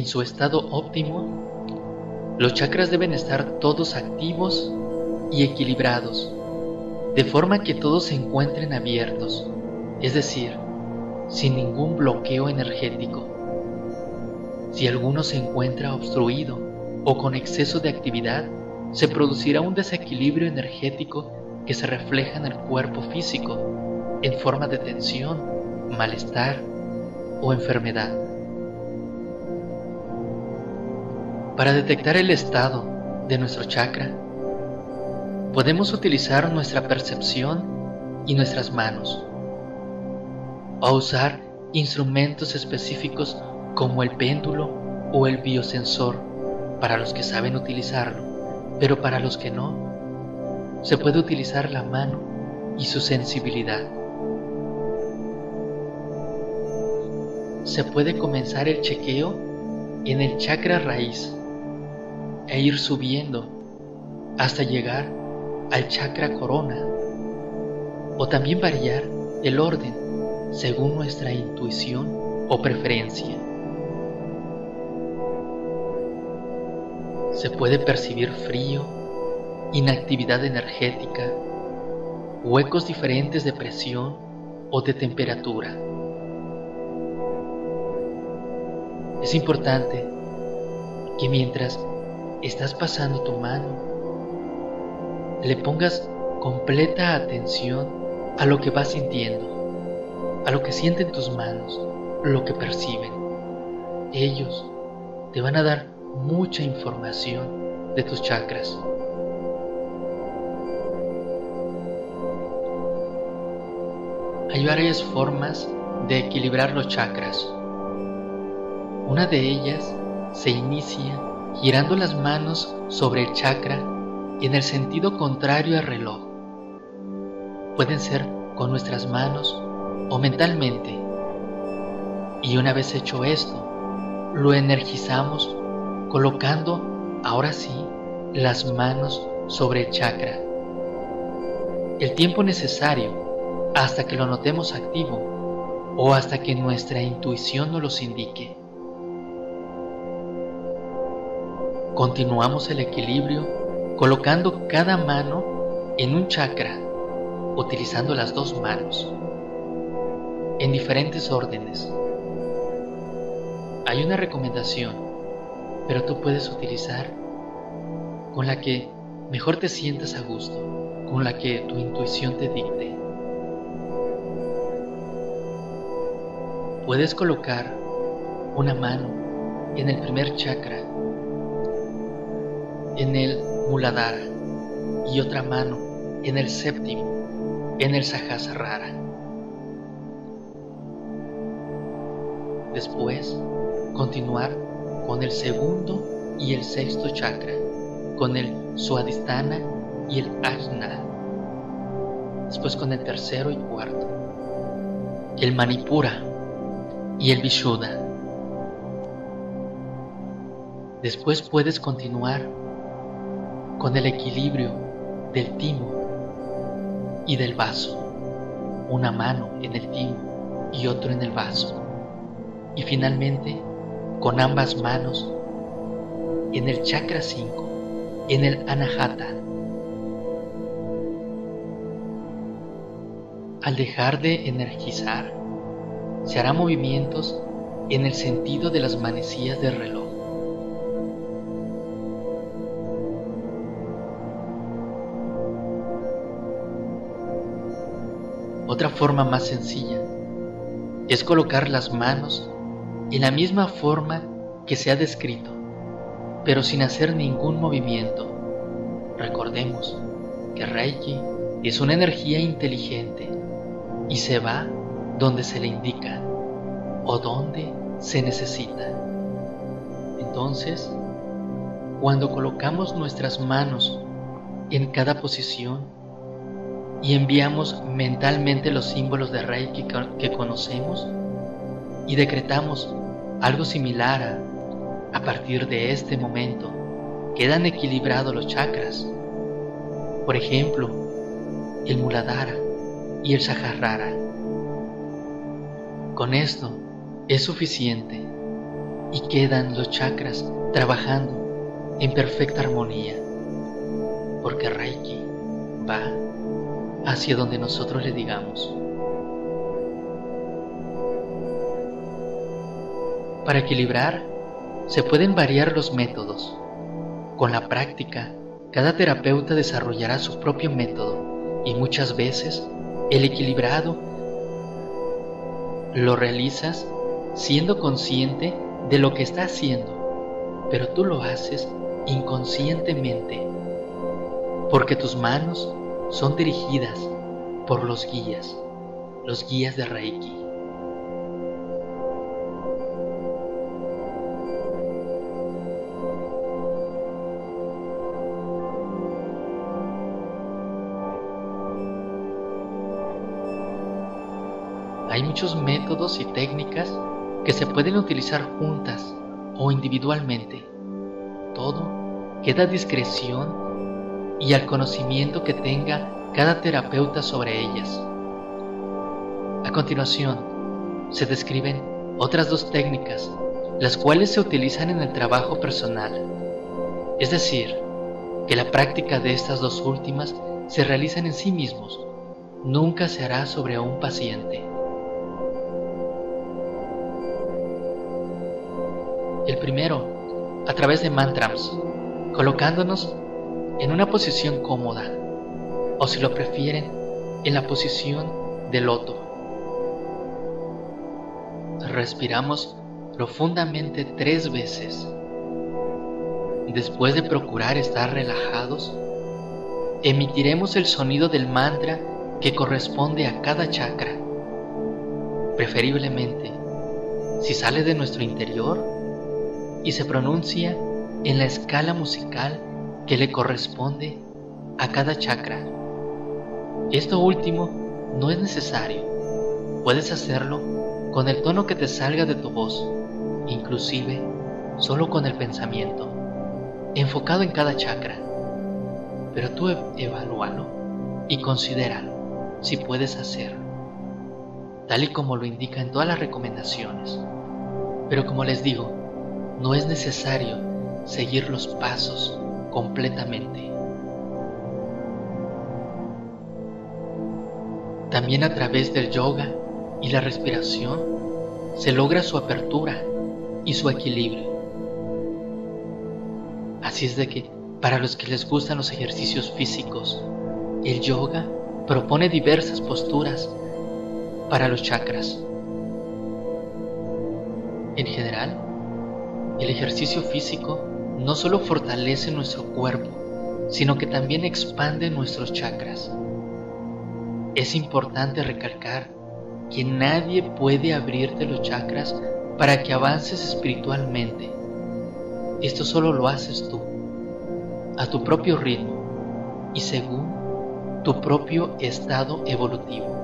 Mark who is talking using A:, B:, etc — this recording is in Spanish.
A: en su estado óptimo, los chakras deben estar todos activos y equilibrados, de forma que todos se encuentren abiertos, es decir, sin ningún bloqueo energético. Si alguno se encuentra obstruido o con exceso de actividad, se producirá un desequilibrio energético que se refleja en el cuerpo físico en forma de tensión, malestar o enfermedad. Para detectar el estado de nuestro chakra, podemos utilizar nuestra percepción y nuestras manos, o usar instrumentos específicos como el péndulo o el biosensor para los que saben utilizarlo, pero para los que no, se puede utilizar la mano y su sensibilidad. Se puede comenzar el chequeo en el chakra raíz e ir subiendo hasta llegar al chakra corona o también variar el orden según nuestra intuición o preferencia. Se puede percibir frío, inactividad energética, huecos diferentes de presión o de temperatura. Es importante que mientras estás pasando tu mano, le pongas completa atención a lo que vas sintiendo, a lo que sienten tus manos, lo que perciben. Ellos te van a dar mucha información de tus chakras. Hay varias formas de equilibrar los chakras. Una de ellas se inicia girando las manos sobre el chakra en el sentido contrario al reloj. Pueden ser con nuestras manos o mentalmente. Y una vez hecho esto, lo energizamos colocando, ahora sí, las manos sobre el chakra. El tiempo necesario hasta que lo notemos activo o hasta que nuestra intuición nos los indique. Continuamos el equilibrio colocando cada mano en un chakra, utilizando las dos manos, en diferentes órdenes. Hay una recomendación, pero tú puedes utilizar con la que mejor te sientas a gusto, con la que tu intuición te dicte. Puedes colocar una mano en el primer chakra, en el Muladhara, y otra mano en el séptimo, en el Sahasrara. Después, continuar con el segundo y el sexto chakra, con el Swadhisthana y el Ajna. Después con el tercero y cuarto, el Manipura y el Vishuddha. Después puedes continuar con el equilibrio del timo y del vaso, una mano en el timo y otro en el vaso, y finalmente con ambas manos en el chakra 5, en el anahata. Al dejar de energizar, se hará movimientos en el sentido de las manecillas del reloj. Otra forma más sencilla es colocar las manos en la misma forma que se ha descrito, pero sin hacer ningún movimiento. Recordemos que Reiki es una energía inteligente y se va donde se le indica o donde se necesita. Entonces, cuando colocamos nuestras manos en cada posición y enviamos mentalmente los símbolos de Reiki que conocemos y decretamos algo similar a, a partir de este momento, quedan equilibrados los chakras. Por ejemplo, el Muladhara y el Sahasrara con esto es suficiente y quedan los chakras trabajando en perfecta armonía, porque Reiki va hacia donde nosotros le digamos. Para equilibrar, se pueden variar los métodos. Con la práctica, cada terapeuta desarrollará su propio método y muchas veces el equilibrado lo realizas siendo consciente de lo que está haciendo, pero tú lo haces inconscientemente, porque tus manos son dirigidas por los guías, los guías de Reiki. Hay muchos métodos y técnicas que se pueden utilizar juntas o individualmente. Todo queda a discreción y al conocimiento que tenga cada terapeuta sobre ellas. A continuación, se describen otras dos técnicas, las cuales se utilizan en el trabajo personal. Es decir, que la práctica de estas dos últimas se realizan en sí mismos, nunca se hará sobre un paciente. El primero, a través de mantras, colocándonos en una posición cómoda, o si lo prefieren, en la posición de loto. Respiramos profundamente tres veces. Después de procurar estar relajados, emitiremos el sonido del mantra que corresponde a cada chakra. Preferiblemente, si sale de nuestro interior, y se pronuncia en la escala musical que le corresponde a cada chakra. Esto último no es necesario. Puedes hacerlo con el tono que te salga de tu voz, inclusive solo con el pensamiento, enfocado en cada chakra. Pero tú evalúalo y considéralo si puedes hacerlo, tal y como lo indica en todas las recomendaciones. Pero como les digo, no es necesario seguir los pasos completamente. También a través del yoga y la respiración se logra su apertura y su equilibrio. Así es de que para los que les gustan los ejercicios físicos, el yoga propone diversas posturas para los chakras. En general, el ejercicio físico no solo fortalece nuestro cuerpo, sino que también expande nuestros chakras. Es importante recalcar que nadie puede abrirte los chakras para que avances espiritualmente. Esto solo lo haces tú, a tu propio ritmo y según tu propio estado evolutivo.